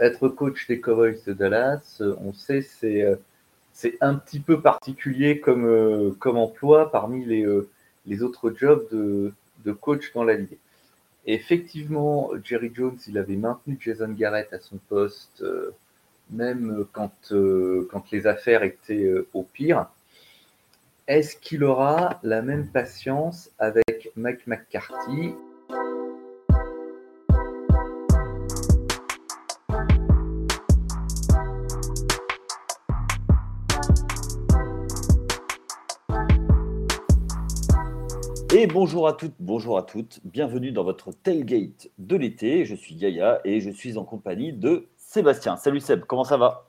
être coach des Cowboys de Dallas, on sait, c'est c'est un petit peu particulier comme, comme emploi parmi les, les autres jobs de, de coach dans la ligue. effectivement, Jerry Jones, il avait maintenu Jason Garrett à son poste, même quand, quand les affaires étaient au pire. Est-ce qu'il aura la même patience avec Mike McCarthy? Et bonjour à toutes, bonjour à toutes, bienvenue dans votre tailgate de l'été. Je suis Yaya et je suis en compagnie de Sébastien. Salut Seb, comment ça va?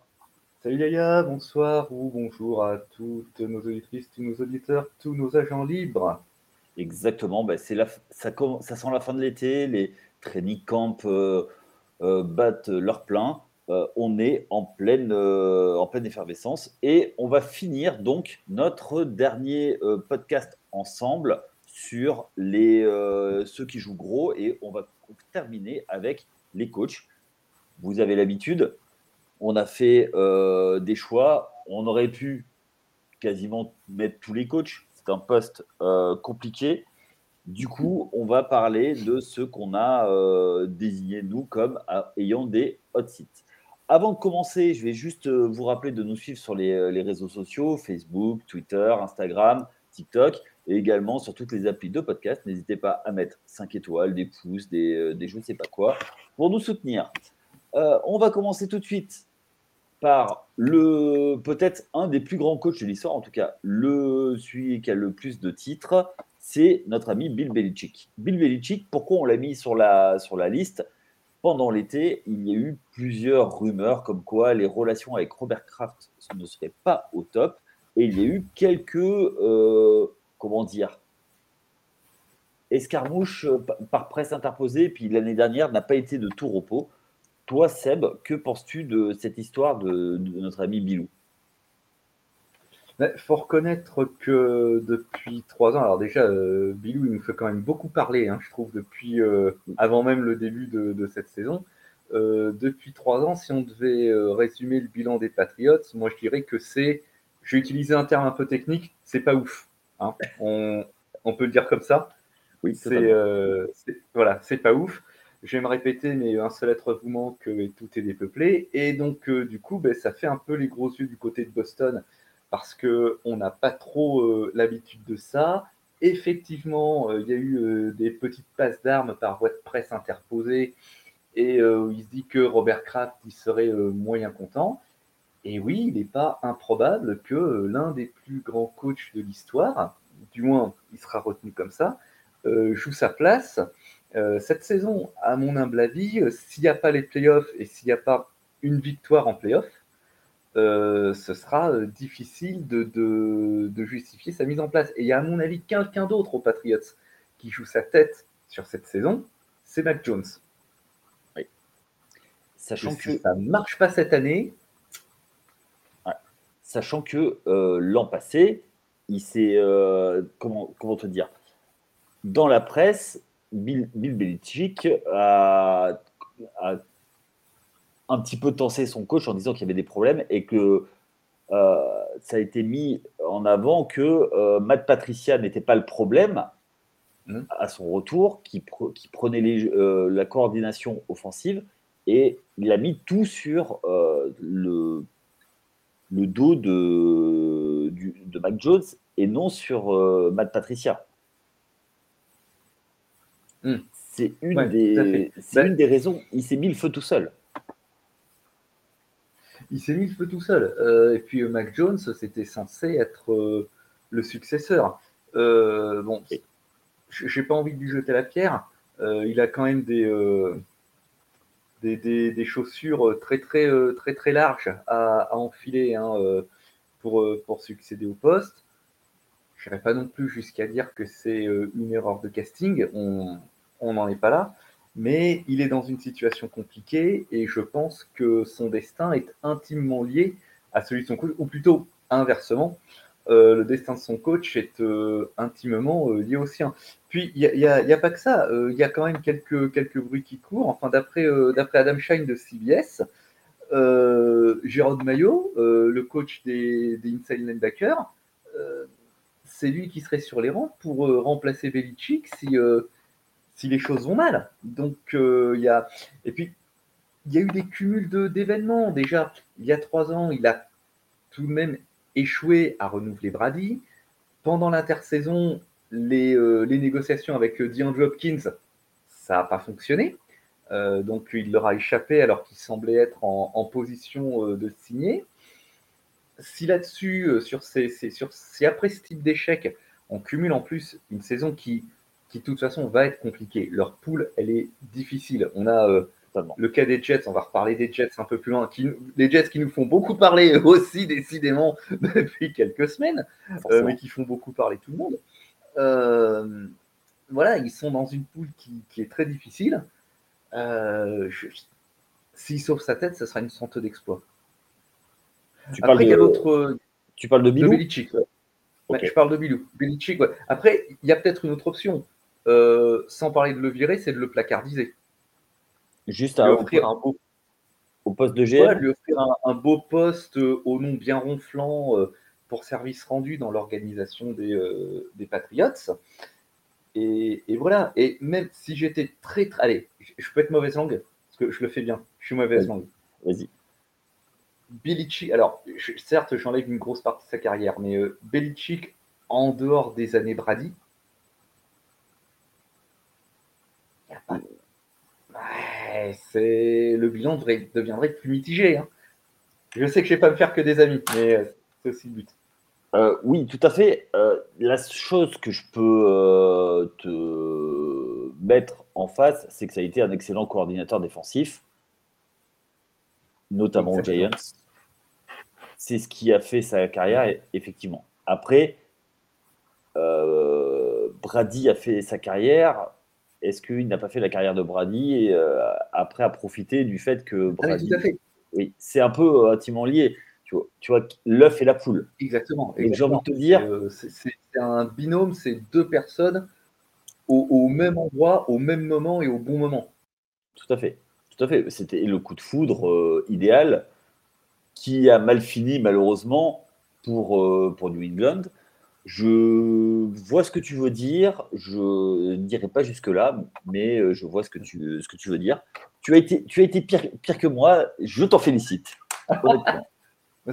Salut Yaya, bonsoir ou bonjour à toutes nos auditrices, tous nos auditeurs, tous nos agents libres. Exactement, bah, c'est la, ça, ça, sent la fin de l'été, les training camps euh, euh, battent leur plein. Euh, on est en pleine, en pleine effervescence et on va finir donc notre dernier podcast ensemble sur les, ceux qui jouent gros et on va terminer avec les coachs. Vous avez l'habitude, on a fait euh, des choix. On aurait pu quasiment mettre tous les coachs. C'est un poste euh, compliqué. Du coup, on va parler de ceux qu'on a euh, désignés, nous, comme ayant des hot sites. Avant de commencer, je vais juste vous rappeler de nous suivre sur les, réseaux sociaux, Facebook, Twitter, Instagram, TikTok, et également sur toutes les applis de podcast. N'hésitez pas à mettre 5 étoiles, des pouces, des, des je ne sais pas quoi, pour nous soutenir. on va commencer tout de suite par le peut-être un des plus grands coachs de l'histoire, en tout cas le celui qui a le plus de titres, c'est notre ami Bill Belichick. Bill Belichick, pourquoi on l'a mis sur la, sur la liste? Pendant l'été, il y a eu plusieurs rumeurs comme quoi les relations avec Robert Kraft ne seraient pas au top, et il y a eu quelques euh, comment dire escarmouches par presse interposée, puis l'année dernière n'a pas été de tout repos. Toi, Seb, que penses-tu de cette histoire de, notre ami Bilou? Il faut reconnaître que depuis trois ans, alors déjà, euh, Bilou, il nous fait quand même beaucoup parler, hein, je trouve, depuis euh, avant même le début de, cette saison. Euh, depuis trois ans, si on devait résumer le bilan des Patriots, moi je dirais que c'est, je vais utiliser un terme un peu technique, c'est pas ouf. Hein. On, peut le dire comme ça. Oui, c'est voilà, c'est pas ouf je vais me répéter, mais un seul être vous manque et tout est dépeuplé. Et donc, euh, du coup, ben, ça fait un peu les gros yeux du côté de Boston parce qu'on n'a pas trop euh, l'habitude de ça. Effectivement, euh, il y a eu des petites passes d'armes par voie de presse interposée et il se dit que Robert Kraft il serait moyen content. Et oui, il n'est pas improbable que l'un des plus grands coachs de l'histoire, du moins il sera retenu comme ça, joue sa place euh, cette saison, à mon humble avis, euh, s'il n'y a pas les playoffs et s'il n'y a pas une victoire en playoffs, euh, ce sera difficile de, justifier sa mise en place. Et il y a, à mon avis, quelqu'un d'autre aux Patriots qui joue sa tête sur cette saison, c'est Mac Jones. Sachant que ça ne marche pas cette année. Sachant que l'an passé, il s'est. comment, comment te dire Dans la presse, Bill, Belichick a, un petit peu tensé son coach en disant qu'il y avait des problèmes et que euh, ça a été mis en avant que euh, Matt Patricia n'était pas le problème mmh. à son retour, qui, prenait euh, la coordination offensive et il a mis tout sur le, le, dos de, de Mac Jones et non sur Matt Patricia. Hmm. C'est une, des, ben une des raisons. Il s'est mis le feu tout seul. Il s'est mis le feu tout seul. Euh, et puis euh, Mac Jones, c'était censé être euh, le successeur. bon, j'ai pas envie de lui jeter la pierre. il a quand même des, des, des, chaussures très très très très larges à, enfiler hein, pour, pour succéder au poste. Je n'irai pas non plus jusqu'à dire que c'est une erreur de casting. On n'en est pas là, mais il est dans une situation compliquée et je pense que son destin est intimement lié à celui de son coach, ou plutôt inversement. le destin de son coach est intimement lié au sien. Puis, il n'y a, pas que ça. Il y a quand même quelques, bruits qui courent. Enfin, d'après Adam Shine de CBS, Jérôme Maillot, le coach des, des inside linebackers, c'est lui qui serait sur les rangs pour remplacer Belichick si, si les choses vont mal. Donc, il y a. Et puis, il y a eu des cumuls d'événements. Déjà, il y a trois ans, il a tout de même échoué à renouveler Brady. Pendant l'intersaison, les, euh, les, négociations avec euh, DeAndre Hopkins, ça n'a pas fonctionné. Euh, donc il leur a échappé alors qu'il semblait être en, position de signer. Si là-dessus, sur ces, sur, si après ce type d'échec, on cumule en plus une saison qui, qui de toute façon va être compliquée. Leur poule, elle est difficile. On a le cas des Jets, on va reparler des Jets un peu plus loin. Qui, les Jets qui nous font beaucoup parler aussi, décidément, depuis quelques semaines, euh, mais qui font beaucoup parler tout le monde. Euh, voilà, ils sont dans une poule qui, est très difficile. Euh, S'ils sauvent sa tête, ce sera une sorte d'exploit. Tu, parles de... tu parles de Bilou Je parle de Bilou. Après, il y a peut-être une autre option. Euh, sans parler de le virer, c'est de le placardiser. Juste à offrir un beau au poste de GM. lui offrir un, beau poste euh, au nom bien ronflant euh, pour service rendu dans l'organisation des, euh, des Patriots. Et, voilà. Et même si j'étais très, très. Allez, je peux être mauvaise langue, parce que je le fais bien. Je suis mauvaise langue. Vas-y. Belichick, alors certes, j'enlève une grosse partie de sa carrière, mais euh, Belichick, en dehors des années Brady, pas c'est le bilan deviendrait plus mitigé. Hein. Je sais que je ne vais pas me faire que des amis, mais euh, c'est aussi le but. Euh, oui, tout à fait. Euh, la chose que je peux te mettre en face, c'est que ça a été un excellent coordinateur défensif, notamment aux Giants. C'est ce qui a fait sa carrière, effectivement. Après, Brady a fait sa carrière est-ce qu'il n'a pas fait la carrière de Brady et euh, après a profité du fait que ah Brady. Oui, c'est un peu euh, intimement lié. Tu vois, tu vois l'œuf et la poule. Exactement. j'ai envie de te dire. Euh, c'est un binôme, c'est deux personnes au, même endroit, au même moment et au bon moment. Tout à fait. Tout à fait. C'était le coup de foudre idéal qui a mal fini malheureusement pour, pour New England. Je vois ce que tu veux dire. Je ne dirai pas jusque-là, mais euh, je vois ce que tu, ce que tu veux dire. Tu as été, tu as été pire, pire que moi. Je t'en félicite.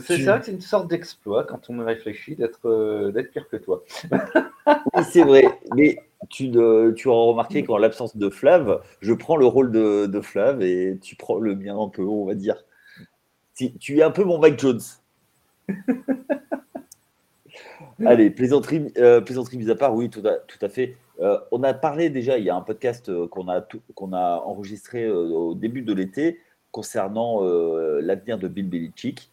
C'est vrai que c'est une sorte d'exploit quand on réfléchit d'être euh, pire que toi. oui, c'est vrai. Mais tu, tu auras remarqué qu'en l'absence de Flav, je prends le rôle de, de Flav et tu prends le mien un peu, on va dire. Tu, tu es un peu mon Mike Jones. Allez, plaisanterie, euh, plaisanterie mise à part, oui, tout à, tout à fait. Euh, on a parlé déjà, il y a un podcast euh, qu'on a, qu'on a enregistré au début de l'été concernant l'avenir de Bill Belichick.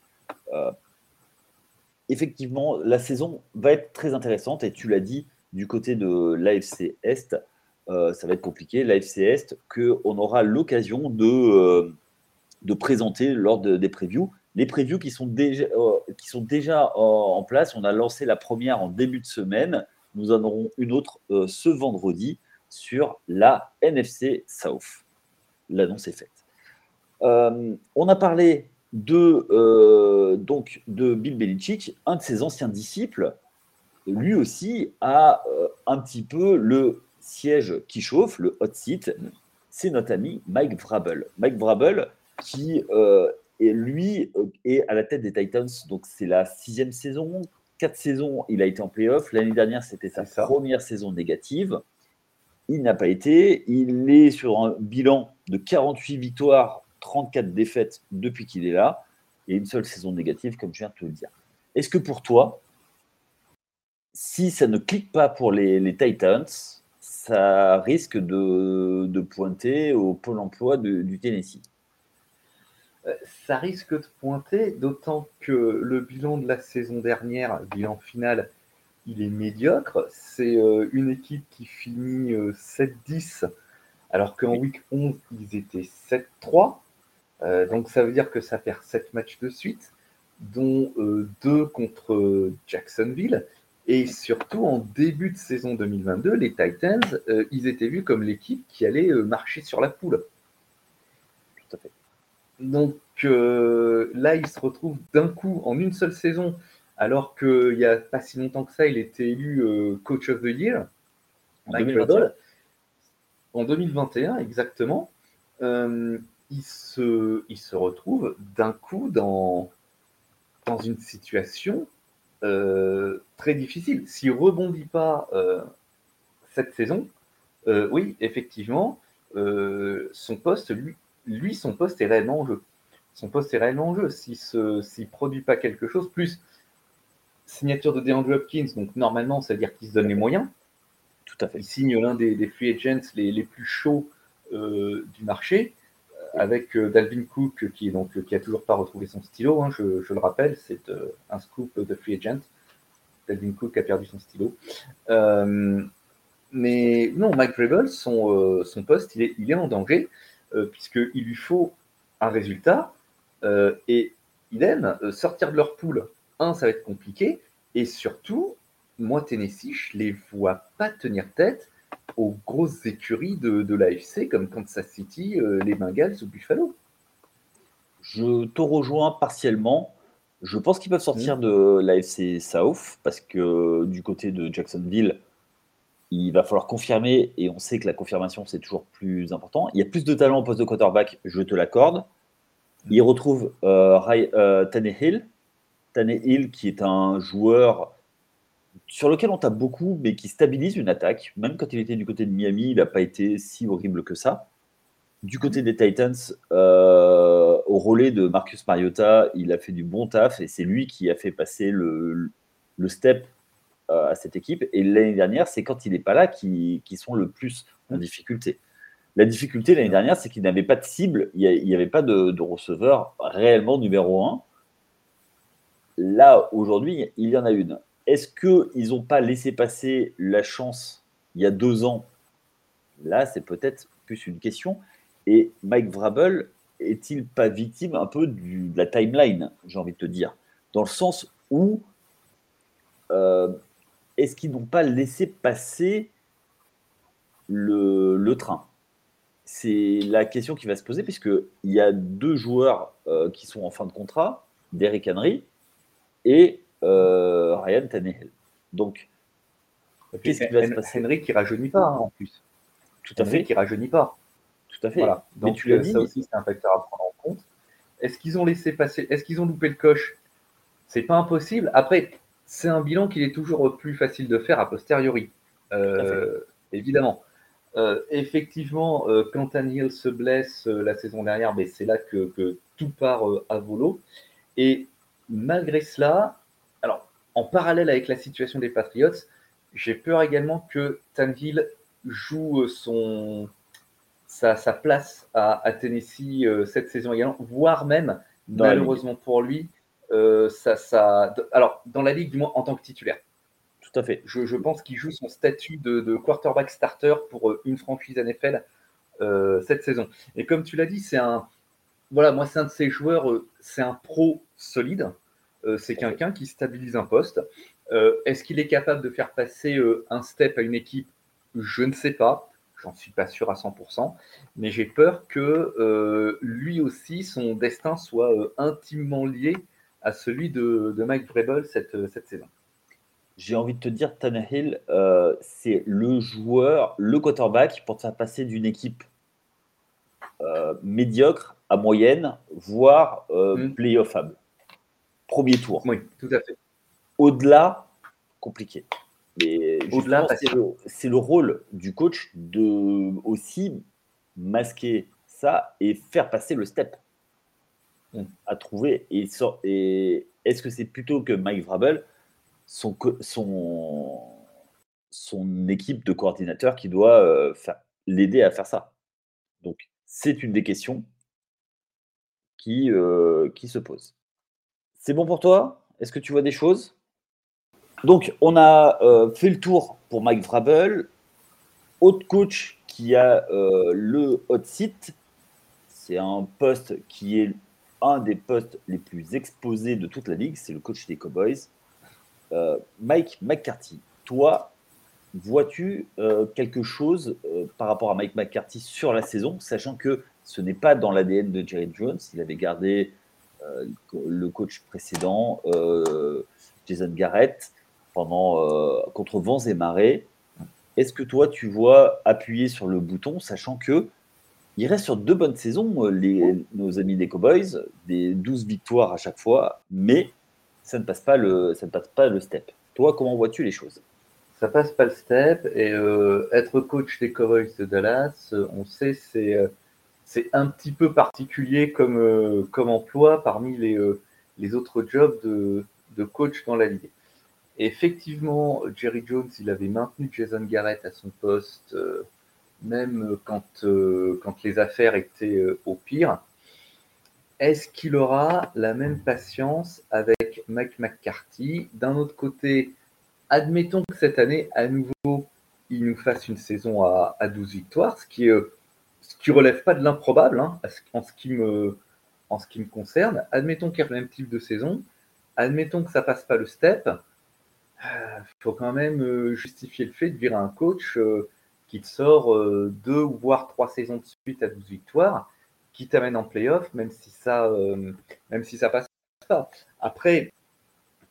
Effectivement, la saison va être très intéressante et tu l'as dit, du côté de l'AFC Est, ça va être compliqué. L'AFC Est, qu'on aura l'occasion de, de présenter lors des previews les previews qui sont déjà, euh, qui sont déjà en, place. On a lancé la première en début de semaine. Nous en aurons une autre euh, ce vendredi sur la NFC South. L'annonce est faite. Euh, on a parlé de, donc, de Bill Belichick, un de ses anciens disciples. Lui aussi a un petit peu le siège qui chauffe, le hot seat. C'est notre ami Mike Vrabel. Mike Vrabel qui et lui euh, est à la tête des Titans, donc c'est la sixième saison. Quatre saisons, il a été en playoff. L'année dernière, c'était sa première saison négative. Il n'a pas été. Il est sur un bilan de 48 victoires, 34 défaites depuis qu'il est là, et une seule saison négative, comme je viens de te le dire. Est-ce que pour toi, si ça ne clique pas pour les, Titans, ça risque de, pointer au pôle emploi du Tennessee? Euh, ça risque de pointer, d'autant que le bilan de la saison dernière, bilan final, il est médiocre. C'est euh, une équipe qui finit 7-10, euh, alors qu'en week 11, ils étaient 7-3. Donc ça veut dire que ça perd 7 matchs de suite. dont deux contre Jacksonville. Et surtout, en début de saison 2022, les Titans, ils étaient vus comme l'équipe qui allait marcher sur la poule. Tout à fait. Donc là, ils se retrouvent d'un coup, en une seule saison, alors qu'il n'y a pas si longtemps que ça, il était élu Coach of the Year. En 2021. En 2021, exactement. Euh, il, se, il se retrouve d'un coup dans, dans une situation euh, très difficile. S'il ne rebondit pas euh, cette saison, oui, effectivement, son poste, lui, lui, son poste est réellement en jeu. Son poste est réellement en jeu. S'il ne produit pas quelque chose, plus signature de DeAndre Hopkins, donc normalement, ça veut dire qu'il se donne les moyens. Tout à fait. Il signe l'un des, des, free agents les, les plus chauds euh, du marché, euh, avec euh, Dalvin Cook qui, donc, qui a toujours pas retrouvé son stylo. Hein, je, le rappelle, c'est un scoop de free agent. Dalvin Cook a perdu son stylo. mais non, Mike Vrabel, son, son poste, il est, il est en danger, puisqu'il lui faut un résultat. et idem, sortir de leur poule, un, ça va être compliqué. Et surtout, moi, Tennessee, je les vois pas tenir tête aux grosses écuries de, de l'AFC comme Kansas City, euh, les Bengals ou Buffalo. Je te rejoins partiellement. Je pense qu'ils peuvent sortir mmh. de l'AFC South parce que du côté de Jacksonville, il va falloir confirmer et on sait que la confirmation c'est toujours plus important. Il y a plus de talent au poste de quarterback, je te l'accorde. Il retrouve euh, euh, Tannehill, Tannehill qui est un joueur sur lequel on tape beaucoup, mais qui stabilise une attaque. Même quand il était du côté de Miami, il n'a pas été si horrible que ça. Du côté des Titans, euh, au relais de Marcus Mariota, il a fait du bon taf et c'est lui qui a fait passer le, step euh, à cette équipe. Et l'année dernière, c'est quand il n'est pas là qui, sont le plus en difficulté. La difficulté l'année dernière, c'est qu'il n'avait pas de cible, il n'y avait pas de, de, receveur réellement numéro un. Là, aujourd'hui, il y en a une. Est-ce qu'ils n'ont pas laissé passer la chance il y a deux ans? Là, c'est peut-être plus une question. Et Mike Vrabel est-il pas victime un peu de la timeline, j'ai envie de te dire? Dans le sens où euh, est-ce qu'ils n'ont pas laissé passer le, train? C'est la question qui va se poser, puisqu'il y a deux joueurs euh, qui sont en fin de contrat, Derrick Henry et euh, Ryan Tannehill. Donc, qu'est-ce qui va se passer Henry qui rajeunit pas, hein, en plus. Tout à fait. Qui rajeunit pas. Tout à fait. Voilà. Donc, tu l'as dit. Ça aussi, c'est un facteur à prendre en compte. Est-ce qu'ils ont laissé passer Est-ce qu'ils ont loupé le coche? C'est pas impossible. Après, c'est un bilan qu'il est toujours plus facile de faire a posteriori. Euh, évidemment. Euh, effectivement, euh, quand Tannehill se blesse la saison dernière, mais c'est là que, que, tout part à volo. Et malgré cela, en parallèle avec la situation des Patriots, j'ai peur également que Tanville joue son, sa, place à, Tennessee euh, cette saison également, voire même, malheureusement pour lui, euh, ça, ça, alors dans la ligue du moins en tant que titulaire. Tout à fait. Je, pense qu'il joue son statut de, quarterback starter pour euh, une franchise NFL cette saison. Et comme tu l'as dit, c'est un, voilà, moi c'est un de ces joueurs, c'est un pro solide. Euh, c'est quelqu'un qui stabilise un poste. Euh, est-ce qu'il est capable de faire passer euh, un step à une équipe? Je ne sais pas. J'en suis pas sûr à 100%. Mais j'ai peur que lui aussi, son destin soit intimement lié à celui de, Mike Vrabel cette, cette saison j'ai envie de te dire, Tannehill, c'est le joueur, le quarterback pour te faire passer d'une équipe médiocre à moyenne, voire euh, mm. playoffable premier tour. Oui, tout à fait. Au-delà, compliqué. Mais au-delà, c'est le, rôle du coach de aussi masquer ça et faire passer le step mm. à trouver. Et, et est-ce que c'est plutôt que Mike Vrabel, son, son, son équipe de coordinateurs qui doit euh, l'aider à faire ça? Donc, c'est une des questions qui, euh, qui se posent. C'est bon pour toi? Est-ce que tu vois des choses? Donc, on a euh, fait le tour pour Mike Vrabel. Autre coach qui a euh, le hot seat, c'est un poste qui est un des postes les plus exposés de toute la ligue, c'est le coach des Cowboys. Euh, Mike McCarthy, toi, vois-tu quelque chose par rapport à Mike McCarthy sur la saison, sachant que ce n'est pas dans l'ADN de Jerry Jones, il avait gardé le coach précédent, Jason Garrett, pendant, contre vents et marées. Est-ce que toi, tu vois appuyer sur le bouton, sachant que il reste sur deux bonnes saisons, les, nos amis des Cowboys, des 12 victoires à chaque fois, mais ça ne passe pas le, ça ne passe pas le step. Toi, comment vois-tu les choses? Ça passe pas le step et euh, être coach des Cowboys de Dallas, euh, on sait c'est euh, c'est un petit peu particulier comme comme emploi parmi les les autres jobs de, de coach dans la ligue. effectivement, Jerry Jones, il avait maintenu Jason Garrett à son poste, même quand, quand les affaires étaient au pire. Est-ce qu'il aura la même patience avec Mike McCarthy? D'un autre côté, admettons que cette année, à nouveau, il nous fasse une saison à, 12 victoires, ce qui, ne relève pas de l'improbable hein, en, ce qui me, en ce qui me concerne. Admettons qu'il y ait le même type de saison. Admettons que ça passe pas le step. Il euh, faut quand même euh, justifier le fait de virer un coach euh, qui te sort deux ou voire trois saisons de suite à 12 victoires qui t'amène en playoff, même si ça, euh, même si ça passe pas. Après,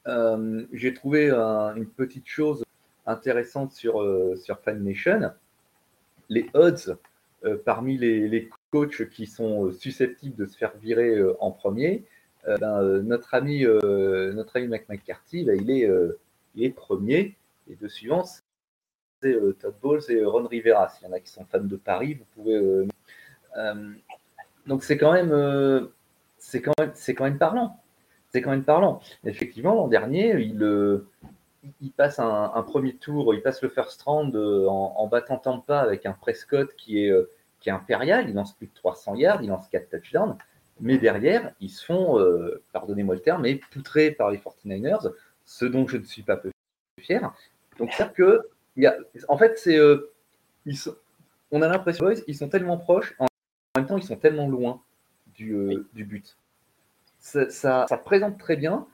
euh, j'ai trouvé une petite chose intéressante sur, euh, sur Fan Nation. Les odds parmi les, coachs qui sont susceptibles de se faire virer en premier, ben, notre ami, notre ami McCarthy, ben, il, est, il est premier. Les deux suivants, c'est Todd Bowles et Ron Rivera. S'il y en a qui sont fans de Paris, vous pouvez. Donc c'est quand même, euh, c'est quand quand même parlant. C'est quand même parlant. Effectivement, l'an dernier, il, euh, il passe un, premier tour, il passe le first round euh, en, battant Tampa avec un Prescott qui est, qui est impérial. Il lance plus de 300 yards, il lance 4 touchdowns. Mais derrière, ils se font, pardonnez-moi le terme, mais poutrés par les 49ers, ce dont je ne suis pas peu fier. Donc, c'est que, y a, en fait, c'est, on a l'impression qu'ils sont tellement proches. En même temps, ils sont tellement loin du, euh, but. Ça, ça, présente très bien.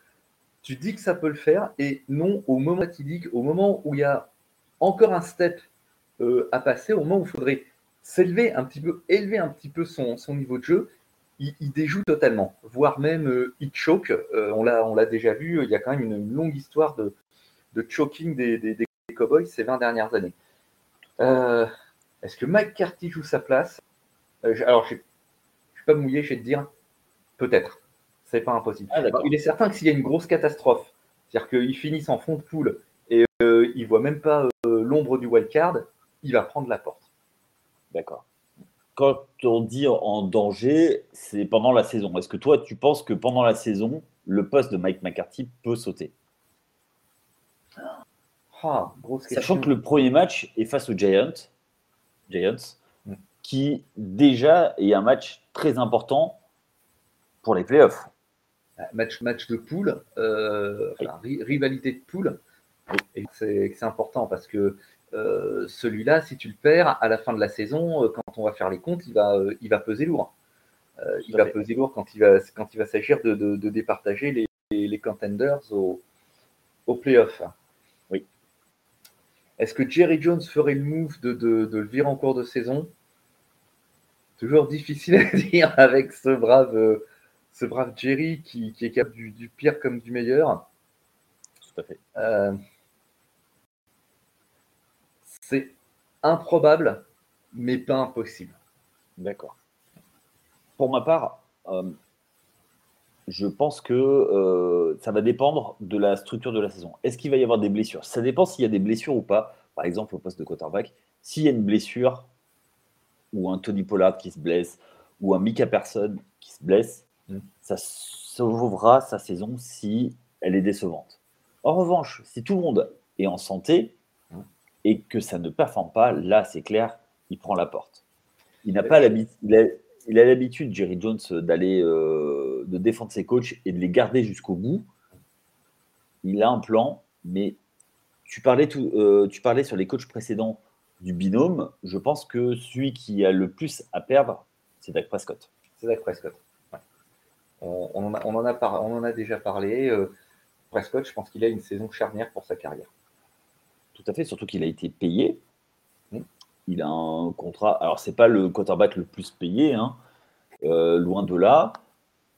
Tu dis que ça peut le faire, et non, au moment au moment où il y a encore un step euh, à passer, au moment où il faudrait s'élever un petit peu, élever un petit peu son, niveau de jeu, il, déjoue totalement, voire même euh, il choke. on l'a déjà vu, il y a quand même une, longue histoire de, choking des, des, Cowboys ces 20 dernières années. Est-ce que Mike Carty joue sa place? Euh, alors, je ne suis pas mouillé, je vais te dire, peut-être. C'est pas impossible. Ah, il est certain que s'il y a une grosse catastrophe, c'est-à-dire qu'ils finissent en fond de poule et euh, ils ne voient même pas euh, l'ombre du wildcard, il va prendre la porte. D'accord. Quand on dit en danger, c'est pendant la saison. Est-ce que toi, tu penses que pendant la saison, le poste de Mike McCarthy peut sauter? Ah, Sachant que le premier match est face aux Giants. Giants qui déjà est un match très important pour les playoffs. Match, match de poule, euh, rivalité de poule, et c'est important parce que euh, celui-là, si tu le perds à la fin de la saison, euh, quand on va faire les comptes, il va, il va peser lourd. il va peser lourd quand il va, quand il va s'agir de, de, départager les, les, contenders au, au playoff. Oui. Est-ce que Jerry Jones ferait le move de, de, le virer en cours de saison? Toujours difficile à dire avec ce brave, ce brave Jerry qui, est capable du, pire comme du meilleur. Tout à fait. Euh, c'est improbable, mais pas impossible. D'accord. Pour ma part, euh, je pense que ça va dépendre de la structure de la saison. Est-ce qu'il va y avoir des blessures? Ça dépend s'il y a des blessures ou pas. Par exemple, au poste de quarterback, s'il y a une blessure, ou un Tony Pollard qui se blesse, ou un Mika Person qui se blesse, ça sauvera sa saison si elle est décevante. En revanche, si tout le monde est en santé et que ça ne performe pas, là, c'est clair, il prend la porte. Il n'a pas l'habitude, il a, l'habitude, Jerry Jones, d'aller euh, de défendre ses coachs et de les garder jusqu'au bout. Il a un plan, mais tu parlais, tout, euh, tu parlais sur les coachs précédents du binôme, je pense que celui qui a le plus à perdre, c'est Dak Prescott. C'est Dak Prescott. On, en, a, on, en, a on en a déjà parlé. Prescott, je pense qu'il a une saison charnière pour sa carrière. Tout à fait, surtout qu'il a été payé. Mmh. Il a un contrat. Alors, c'est pas le quarterback le plus payé, hein, loin de là,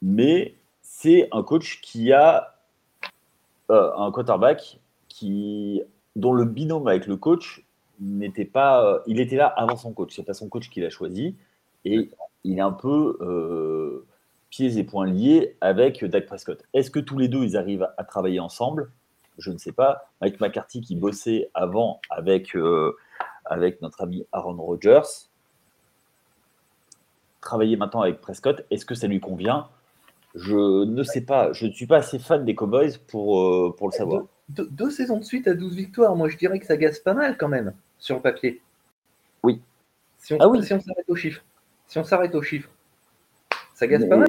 mais c'est un coach qui a un quarterback qui, dont le binôme avec le coach n'était pas. Euh, il était là avant son coach. C'est pas son coach qui l'a choisi. Et il est un peu euh, pieds et poings liés avec Dak Prescott. Est-ce que tous les deux, ils arrivent à, travailler ensemble? Je ne sais pas. Mike McCarthy, qui bossait avant avec, euh, avec notre ami Aaron Rodgers, travailler maintenant avec Prescott, est-ce que ça lui convient? Je ne sais pas. Je ne suis pas assez fan des Cowboys pour, pour le savoir. deux, saisons de suite à 12 victoires, moi je dirais que ça gasse pas mal quand même sur le papier. Oui. Si on, ah oui. si on s'arrête aux chiffres. Si on s'arrête aux chiffres, ça gagne pas mal.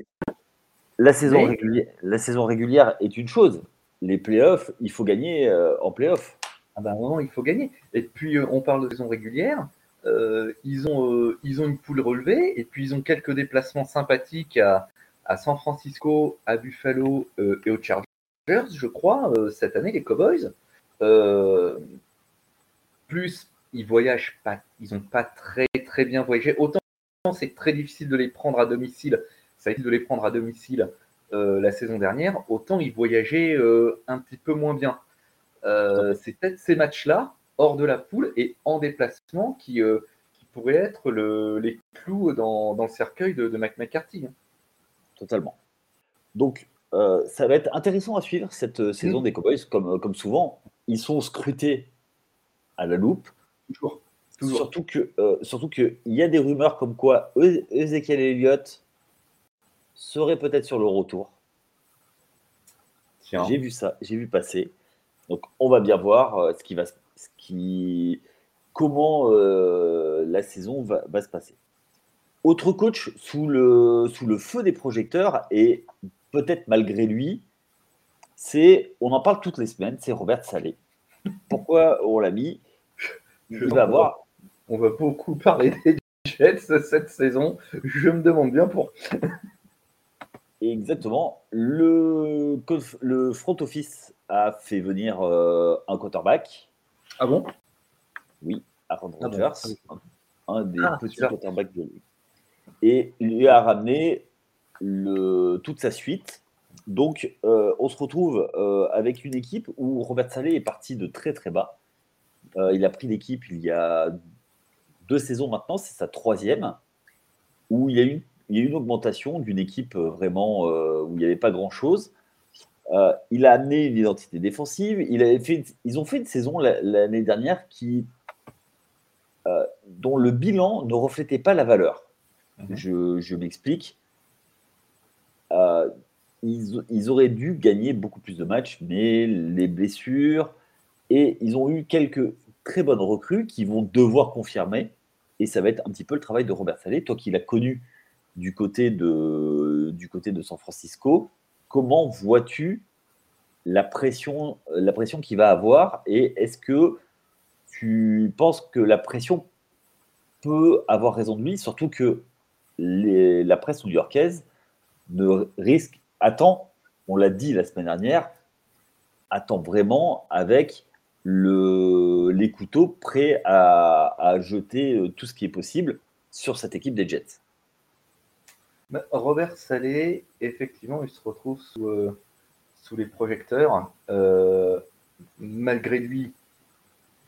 La saison, régulière, la saison régulière est une chose. Les playoffs, il faut gagner euh, en playoffs. Ah ben non, il faut gagner. Et puis, euh, on parle de saison régulière. Euh, ils, ont, ils ont une poule relevée et puis ils ont quelques déplacements sympathiques à, à San Francisco, à Buffalo et aux Chargers, je crois, cette année, les Cowboys. plus ils voyagent pas, ils n'ont pas très très bien voyagé. Autant c'est très difficile de les prendre à domicile, ça a été de les prendre à domicile euh, la saison dernière, autant ils voyageaient euh, un petit peu moins bien. Euh, c'est peut-être ces matchs-là, hors de la poule et en déplacement, qui, qui pourraient être le, les clous dans, dans, le cercueil de, de McCarthy. Hein. Totalement. Donc, ça va être intéressant à suivre cette saison mmh. des Cowboys, comme, comme souvent. Ils sont scrutés à la loupe. Surtout euh, surtout qu'il y a des rumeurs comme quoi Ezekiel Elliott serait peut-être sur le retour. J'ai vu ça, j'ai vu passer. Donc on va bien voir euh, ce qui va, ce qui, comment euh, la saison va, va, se passer. Autre coach sous le, sous le feu des projecteurs et peut-être malgré lui, c'est, on en parle toutes les semaines, c'est Robert Salé. Pourquoi on l'a mis? On va beaucoup parler des Jets cette saison. Je me demande bien pour. Exactement. Le, le front office a fait venir euh, un quarterback. Ah bon? Oui, Aaron ah Rodgers, un, des ah, petits quarterbacks de lui. Et lui a ramené le, toute sa suite. Donc, euh, on se retrouve euh, avec une équipe où Robert Saleh est parti de très très bas. Il a pris l'équipe il y a deux saisons maintenant, c'est sa troisième, où il y a eu, une augmentation d'une équipe euh, vraiment euh, où il n'y avait pas grand-chose. il a amené une identité défensive. Il avait fait, ils ont fait une saison l'année dernière qui, dont le bilan ne reflétait pas la valeur. Mhm. Je, m'explique. ils, ils, auraient dû gagner beaucoup plus de matchs, mais les blessures, et ils ont eu quelques très bonnes recrues qui vont devoir confirmer. Et ça va être un petit peu le travail de Robert Salé, toi qui l'as connu du côté de, du côté de San Francisco. Comment vois-tu la pression, la pression qu'il va avoir et est-ce que tu penses que la pression peut avoir raison de lui, surtout que la presse new-yorkaise ne risque, attend, on l'a dit la semaine dernière, attend vraiment avec le, les couteaux prêts à, jeter euh, tout ce qui est possible sur cette équipe des Jets. Bah, Robert Salé, effectivement, il se retrouve sous, euh, sous les projecteurs. Euh, malgré lui,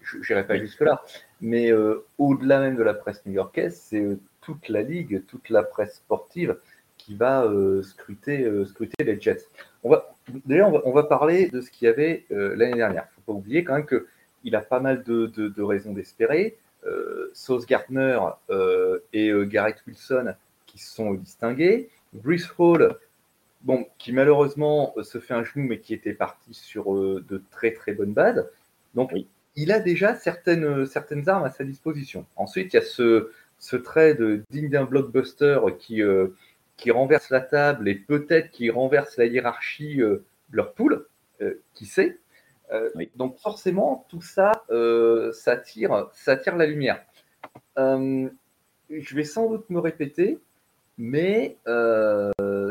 je n'irai pas jusque-là, mais au-delà même de la presse new-yorkaise, c'est toute la ligue, toute la presse sportive qui va scruter, scruter les Jets. On va, D'ailleurs, on, va, parler de ce qu'il y avait l'année dernière pas oublier quand même qu'il a pas mal de, raisons d'espérer. Euh, Sauce Gardner euh, et euh, Garrett Wilson qui se sont distingués. Bruce Hall, bon, qui malheureusement se fait un genou, mais qui était parti sur de très très bonnes bases. Donc, il a déjà certaines, certaines armes à sa disposition. Ensuite, il y a ce, ce trade digne d'un blockbuster qui, qui renverse la table et peut-être qui renverse la hiérarchie de leur poule. qui sait euh, donc forcément, tout ça, euh, ça, tire, ça tire la lumière. Euh, je vais sans doute me répéter, Mais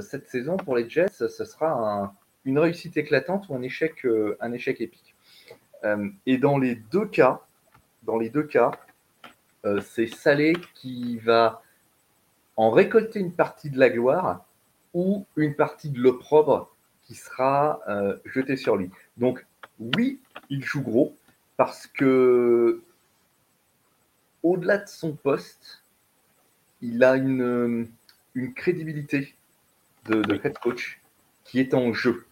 cette saison, pour les Jets, ce sera une réussite éclatante ou un échec, échec épique. et dans les deux cas, dans les deux cas, c'est Salé qui va en récolter une partie de la gloire ou une partie de l'opprobre qui sera euh, jetée sur lui. Donc oui, il joue gros parce que au-delà de son poste, il a une, une crédibilité de, head coach qui est en jeu.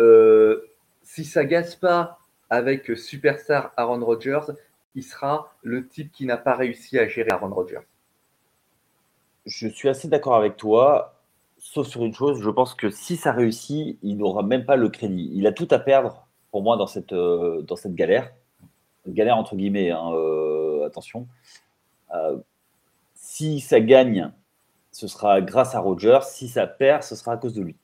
Euh, si ça gasse pas avec superstar Aaron Rodgers, il sera le type qui n'a pas réussi à gérer Aaron Rodgers. Je suis assez d'accord avec toi, sauf sur une chose, je pense que si ça réussit, il n'aura même pas le crédit. Il a tout à perdre, pour moi, dans cette, euh, dans cette galère. Galère entre guillemets, hein, euh, attention. Si ça gagne, ce sera grâce à Roger. Si ça perd, ce sera à cause de lui.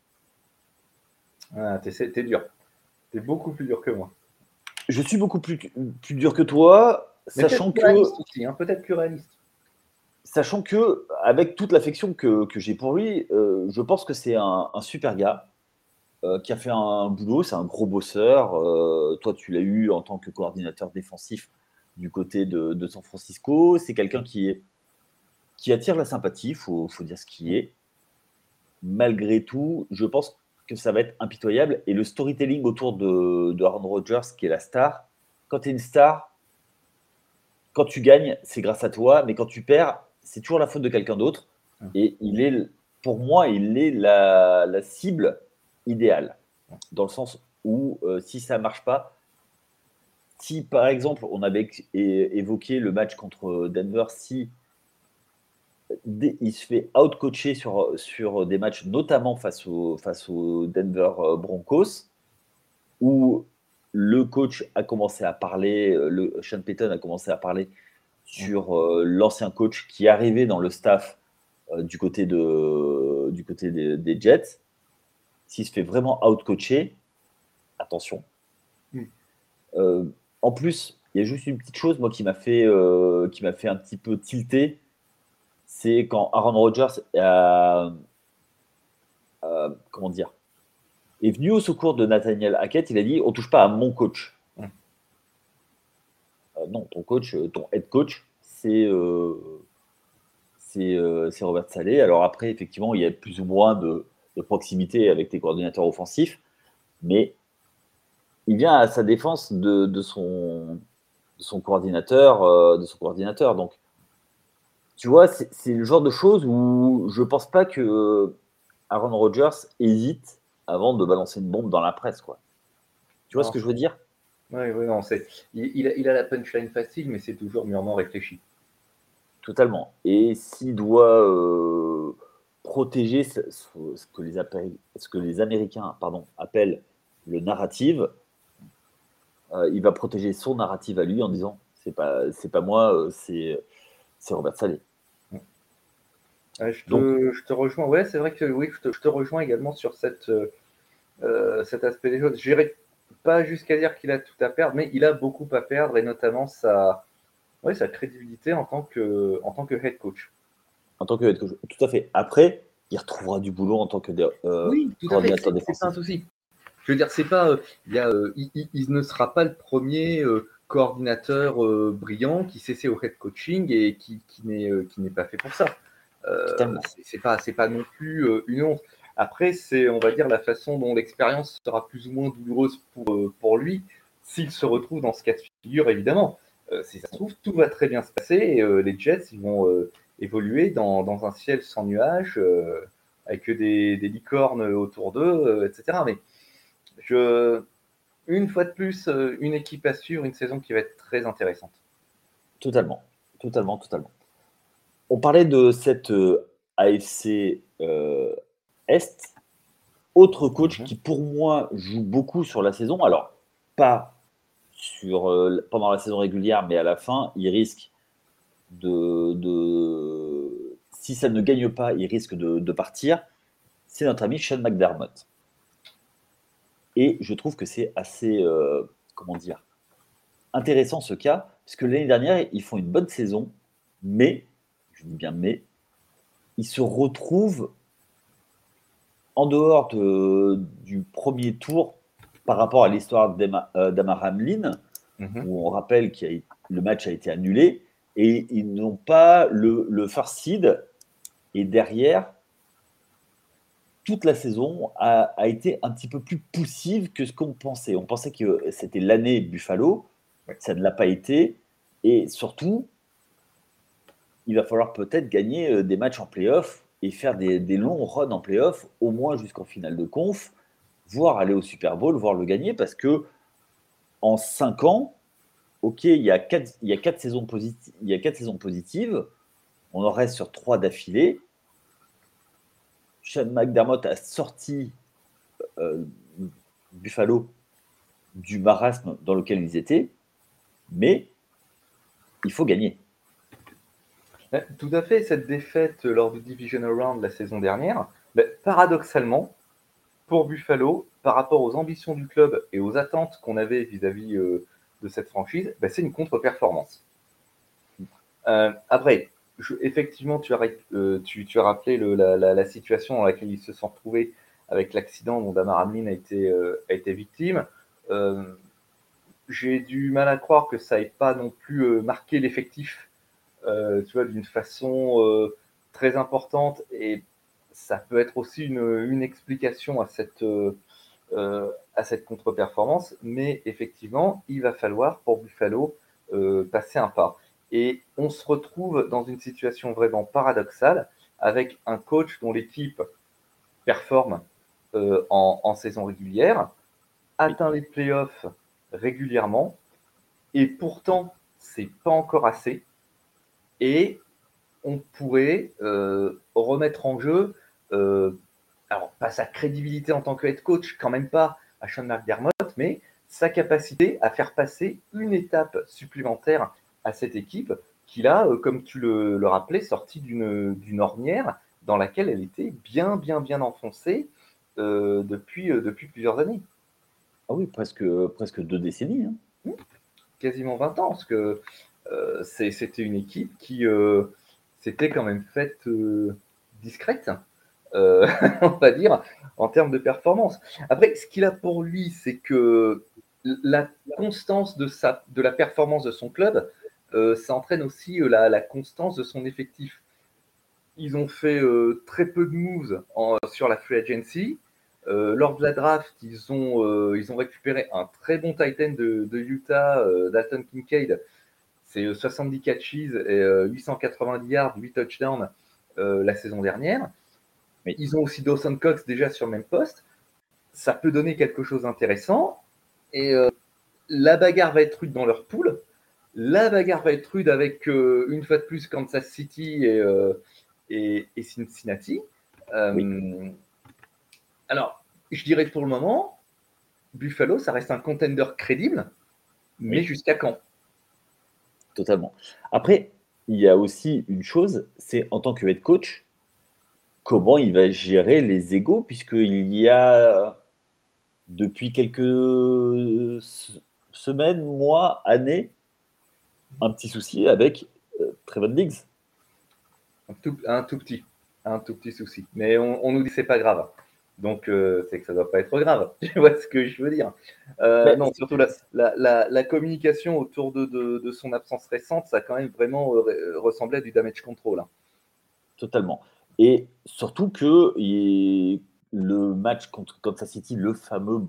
Ah, t'es, dur. T'es beaucoup plus dur que moi. Je suis beaucoup plus, plus dur que toi, sachant que. Hein, peut-être plus réaliste sachant que, avec toute l'affection que, j'ai pour lui, euh, je pense que c'est un, super gars euh, qui a fait un boulot, c'est un gros bosseur. Euh, toi, tu l'as eu en tant que coordinateur défensif du côté de, San Francisco. C'est quelqu'un qui, qui attire la sympathie, il faut, dire ce qui est. Malgré tout, je pense que ça va être impitoyable. Et le storytelling autour de, de Aaron Rodgers, qui est la star, quand tu es une star, quand tu gagnes, c'est grâce à toi, mais quand tu perds, c'est toujours la faute de quelqu'un d'autre. Et il est, pour moi, il est la, cible idéale. Dans le sens où, euh, si ça ne marche pas, si par exemple, on avait évoqué le match contre Denver, si il se fait out-coacher sur, sur des matchs, notamment face au, face au Denver euh, Broncos, où le coach a commencé à parler, euh, le Sean Payton a commencé à parler sur euh, l'ancien coach qui arrivé dans le staff euh, du côté, de, du côté des, Jets. S'il se fait vraiment out-coacher, attention. Euh, en plus, il y a juste une petite chose moi qui m'a fait, qui m'a fait un petit peu tilter. C'est quand Aaron Rodgers comment dire, est venu au secours de Nathaniel Hackett, il a dit on touche pas à mon coach. Euh, non, ton coach, euh, ton head coach, c'est euh, c'est Robert Salé. Alors après, effectivement, il y a plus ou moins de, proximité avec tes coordinateurs offensifs, mais il vient à sa défense de, son, son coordinateur, de son coordinateur. Donc, tu vois, c'est le genre de choses où je pense pas que Aaron Rodgers hésite avant de balancer une bombe dans la presse, quoi. Tu vois ce que je veux dire? Oui, oui, non, c'est, il, a la punchline facile, mais c'est toujours mûrement réfléchi. Totalement. Et s'il doit euh, protéger ce, que les, ce que les Américains pardon, appellent le narrative, euh, il va protéger son narrative à lui en disant c'est pas c'est pas moi, euh, c'est c'est Robert Salé. Je, te, je, te, rejoins. Ouais, c'est vrai que oui, je te, je te, rejoins également sur cette, cet aspect des choses. J'irai pas jusqu'à dire qu'il a tout à perdre, mais il a beaucoup à perdre et notamment sa, ouais, sa crédibilité en tant, que, en tant que head coach. En tant que head coach, tout à fait. Après, il retrouvera du boulot en tant que euh, oui, tout à fait. C'est pas un souci. Je veux dire, c'est pas, euh, il, euh, il, ne sera pas le premier euh, coordinateur brillant qui s'essaie au head coaching et qui, qui n'est pas fait pour ça. C'est pas, c'est pas non plus une honte. Après, c'est, on va dire, la façon dont l'expérience sera plus ou moins douloureuse pour, euh, pour lui s'il se retrouve dans ce cas de figure, évidemment. Euh, si ça se trouve, tout va très bien se passer et euh, les Jets ils vont évoluer dans, dans, un ciel sans nuages, avec des, des, licornes autour d'eux, etc. Mais je, une fois de plus, une équipe assure une saison qui va être très intéressante. Totalement, totalement, totalement. On parlait de cette AFC est. Autre coach mhm. qui, pour moi, joue beaucoup sur la saison. Alors, pas sur, euh, pendant la saison régulière, mais à la fin, il risque de, de si ça ne gagne pas, il risque de, partir. C'est notre ami Sean McDermott. Et je trouve que c'est assez, euh, comment dire, intéressant ce cas, parce que l'année dernière, ils font une bonne saison, mais, je dis bien mais, il se retrouve en dehors du premier tour par rapport à l'histoire d'Amar Hamlin, mhm. où on rappelle que le match a été annulé, et ils n'ont pas le, le first seed, et derrière, toute la saison a, été un petit peu plus poussive que ce qu'on pensait. On pensait que c'était l'année Buffalo, ça ne l'a pas été, et surtout, il va falloir peut-être gagner euh, des matchs en playoff et faire des, longs runs en playoff, au moins jusqu'en finale de conf, voire aller au Super Bowl, voire le gagner, parce que en cinq ans, ok, il y a quatre, il y a quatre saisons positives, on en reste sur trois d'affilée. Sean McDermott a sorti euh, Buffalo du marasme dans lequel ils étaient, mais il faut gagner. Tout à fait, cette défaite lors du Divisional Round la saison dernière, paradoxalement, pour Buffalo, par rapport aux ambitions du club et aux attentes qu'on avait vis-à-vis euh, de cette franchise, bah, c'est une contre-performance. Euh, après, effectivement, tu as, euh, rappelé la, situation dans laquelle ils se sont retrouvés avec l'accident dont Damar Hamlin a été, a été victime. J'ai du mal à croire que ça n'ait pas non plus marqué l'effectif euh, tu vois, d'une façon euh, très importante. Et ça peut être aussi une, explication à cette, euh, cette contre-performance. Mais effectivement, il va falloir pour Buffalo passer un pas. Et on se retrouve dans une situation vraiment paradoxale avec un coach dont l'équipe performe en, en, saison régulière, atteint les playoffs régulièrement, et pourtant, c'est pas encore assez et on pourrait euh, remettre en jeu, euh, alors pas sa crédibilité en tant que head coach, quand même pas à Sean McDermott, mais sa capacité à faire passer une étape supplémentaire à cette équipe qu'il a, euh, comme tu le, rappelais, sorti d'une ornière dans laquelle elle était bien, bien, bien enfoncée depuis, depuis plusieurs années. Ah oui, presque, presque deux décennies. Hein. Mmh. Quasiment 20 ans, parce que euh, c'était une équipe qui euh, s'était quand même faite euh, discrète, on va dire, en termes de performance. Après, ce qu'il a pour lui, c'est que la constance de, sa, de la performance de son club, ça entraîne aussi la, constance de son effectif. Ils ont fait très peu de moves sur la free agency. lors de la draft, ils ont, ils ont récupéré un très bon Titan de, de Utah, Dalton Kincaid, c'est 70 catches et 890 yards, 8 touchdowns euh, la saison dernière. Mais ils ont aussi Dawson Cox déjà sur le même poste. Ça peut donner quelque chose d'intéressant. Et euh, la bagarre va être rude dans leur poule. La bagarre va être rude avec, euh, une fois de plus, Kansas City et, et, Cincinnati. Alors, je dirais pour le moment, Buffalo, ça reste un contender crédible, mais jusqu'à quand? Totalement. Après, il y a aussi une chose, c'est en tant que head coach, comment il va gérer les égaux, puisqu'il y a depuis quelques semaines, mois, années, un petit souci avec euh, Trevor Diggs. Un tout, un tout, petit, un tout petit souci. Mais on, on nous dit c'est pas grave. Donc, euh, c'est que ça ne doit pas être grave. Tu vois ce que je veux dire euh, Non, surtout la, communication autour de, son absence récente, ça a quand même vraiment euh, ressemblé à du damage control. Hein. Totalement. Et surtout que le match contre Kansas City, le fameux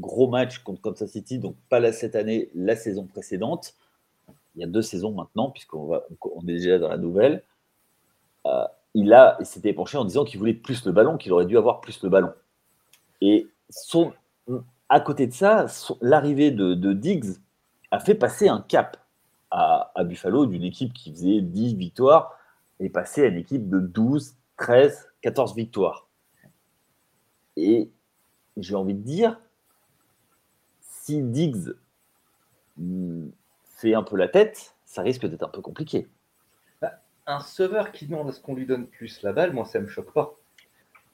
gros match contre Kansas City, donc pas là cette année, la saison précédente, il y a deux saisons maintenant, puisqu'on on est déjà dans la nouvelle il a, s'était penché en disant qu'il voulait plus le ballon, qu'il aurait dû avoir plus le ballon. Et son, à côté de ça, l'arrivée de, Diggs a fait passer un cap à, Buffalo d'une équipe qui faisait 10 victoires et passer à une équipe de 12, 13, 14 victoires. Et j'ai envie de dire, si Diggs hmm, fait un peu la tête, ça risque d'être un peu compliqué un sauveur qui demande à ce qu'on lui donne plus la balle, moi, ça ne me choque pas.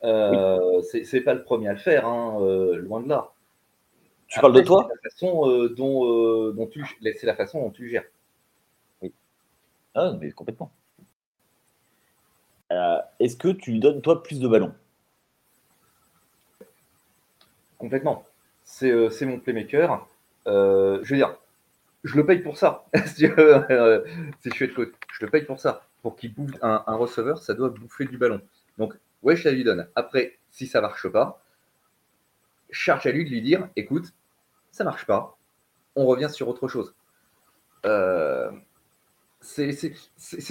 Euh, C'est pas le premier à le faire, hein, euh, loin de là. Tu parles de toi C'est la façon euh, dont, euh, dont tu, c'est la façon dont tu gères. Oui. Ah, mais complètement. est-ce que tu lui donnes toi plus de ballons? Complètement. C'est mon playmaker. je veux dire, je le paye pour ça. si je suis coach, je le paye pour ça. Pour qu'il bouffe un, receveur, ça doit bouffer du ballon. Donc, ouais, je la lui donne. Après, si ça marche pas, charge à lui de lui dire écoute, ça marche pas, on revient sur autre chose. Euh, c'est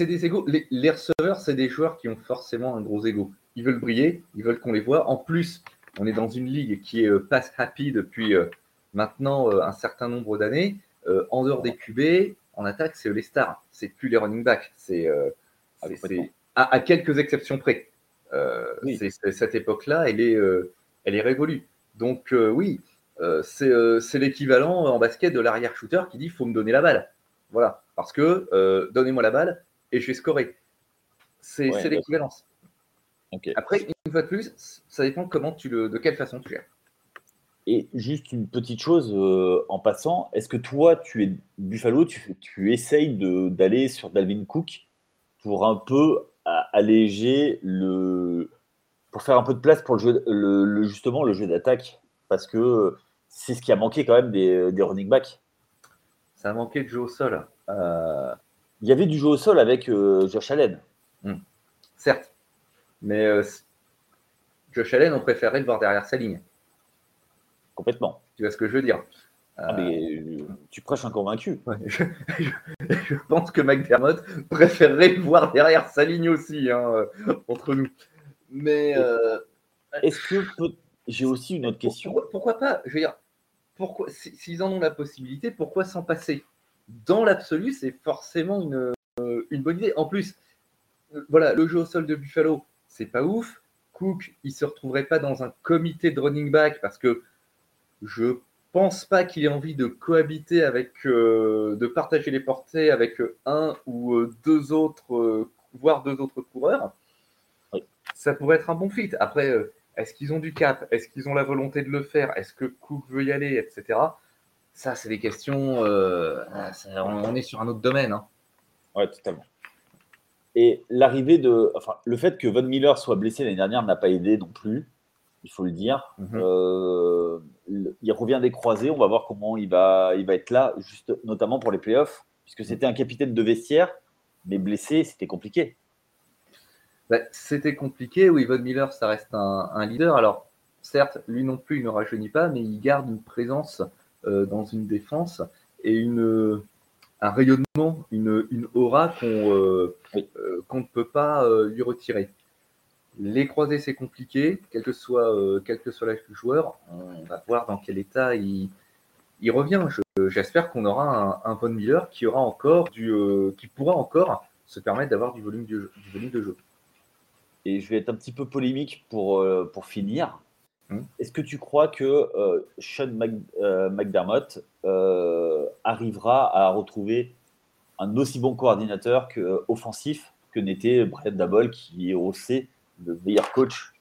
des égaux. Les, receveurs, c'est des joueurs qui ont forcément un gros ego. Ils veulent briller, ils veulent qu'on les voit. En plus, on est dans une ligue qui est euh, pass happy depuis euh, maintenant un certain nombre d'années. en dehors des QB, en attaque, c'est les stars. C'est plus les running backs. C'est à, à, quelques exceptions près. cette époque-là, elle est, elle est révolue. Donc oui, c'est l'équivalent en basket de l'arrière shooter qui dit faut me donner la balle. Voilà, parce que euh, donnez-moi la balle et je vais scorer. C'est l'équivalence. Après, une fois de plus, ça dépend comment tu le, de quelle façon tu gères. Et juste une petite chose euh, en passant, est-ce que toi, tu es Buffalo, tu, tu essayes d'aller sur Dalvin Cook pour un peu alléger le. pour faire un peu de place pour le jeu, le, justement le jeu d'attaque? Parce que c'est ce qui a manqué quand même des, des running backs ça a manqué de jeu au sol. Euh, il y avait du jeu au sol avec euh, Josh Allen. Hmm. Certes. Mais euh, Josh Allen, on préférait le voir derrière sa ligne. Complètement. Tu vois ce que je veux dire ah, tu prêches un convaincu. je, pense que McDermott préférerait voir derrière sa ligne aussi, hein, entre nous. Mais. Est-ce que j'ai aussi une autre question pourquoi, pas Je veux dire, pourquoi, s'ils en ont la possibilité, pourquoi s'en passer? Dans l'absolu, c'est forcément une, euh, une, bonne idée. En plus, euh, voilà, le jeu au sol de Buffalo, c'est pas ouf. Cook, il se retrouverait pas dans un comité de running back parce que je pense pas qu'il ait envie de cohabiter avec, euh, de partager les portées avec un ou deux autres, voire deux autres coureurs. Ça pourrait être un bon fit. Après, est-ce qu'ils ont du cap? Est-ce qu'ils ont la volonté de le faire? Est-ce que Cook veut y aller, etc. Ça, c'est des questions. Euh, on est sur un autre domaine. Hein. Ouais, totalement. Et l'arrivée de. Enfin, le fait que Von Miller soit blessé l'année dernière n'a pas aidé non plus, il faut le dire. Mhm. Euh, il revient des croisés. On va voir comment il va, il va être là, juste, notamment pour les playoffs, puisque c'était un capitaine de vestiaire, mais blessé, c'était compliqué. Bah, c'était compliqué. Oui, Von Miller, ça reste un, leader. Alors, certes, lui non plus, il ne rajeunit pas, mais il garde une présence euh, dans une défense et une, un rayonnement, une, aura qu'on euh, euh, qu'on ne peut pas lui retirer. Les croisés, c'est compliqué, quel que soit, quel que soit l'âge du joueur. On va voir dans quel état il, il revient. J'espère qu'on aura un, Von Miller qui aura encore du, qui pourra encore se permettre d'avoir du volume, du volume de jeu et je vais être un petit peu polémique pour, euh, pour finir. Hmm. Est-ce que tu crois que euh, Sean euh, McDermott arrivera à retrouver un aussi bon coordinateur que, offensif que n'était Brian Dabol, qui est aussi le meilleur coach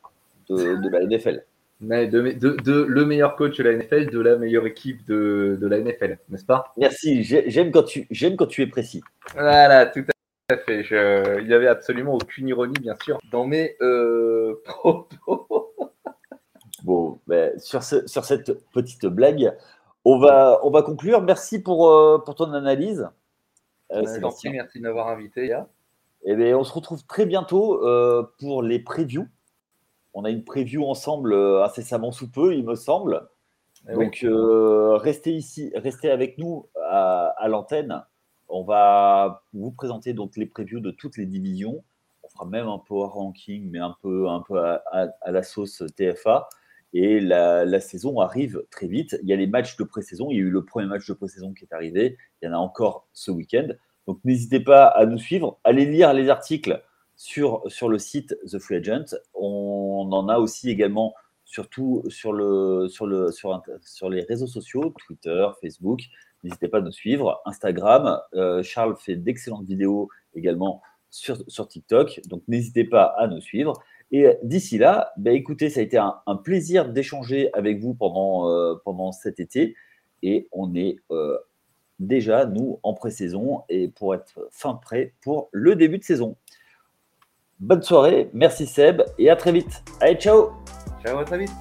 de, la NFL mais de, de, le meilleur coach de la NFL, de la meilleure équipe de, de la NFL, n'est-ce pas? Merci, j'aime quand, tu, quand tu es précis. Voilà, tout à fait. il n'y avait absolument aucune ironie, bien sûr, dans mes euh, propos. bon, ben, sur, sur cette petite blague, on va, on va conclure. Merci pour, euh, pour ton analyse. Euh, merci de m'avoir invité. Et eh bien, on se retrouve très bientôt pour les previews. On a une preview ensemble incessamment sous peu, il me semble. Eh Donc, restez ici, restez avec nous à, à l'antenne on va vous présenter donc les previews de toutes les divisions. On fera même un power ranking, mais un peu, un peu à, la sauce TFA. Et la, saison arrive très vite. Il y a les matchs de pré-saison. Il y a eu le premier match de pré-saison qui est arrivé. Il y en a encore ce week-end. Donc n'hésitez pas à nous suivre. Allez lire les articles sur, sur le site The Free Agent. On en a aussi également surtout sur, le, sur, le, sur, sur les réseaux sociaux, Twitter, Facebook. N'hésitez pas à nous suivre. Instagram, euh, Charles fait d'excellentes vidéos également sur, sur TikTok. Donc n'hésitez pas à nous suivre. Et euh, d'ici là, bah, écoutez, ça a été un, plaisir d'échanger avec vous pendant, euh, pendant cet été. Et on est déjà, nous, en pré-saison et pour être fin prêt pour le début de saison. Bonne soirée, merci Seb et à très vite. Allez, ciao Ciao, à très vite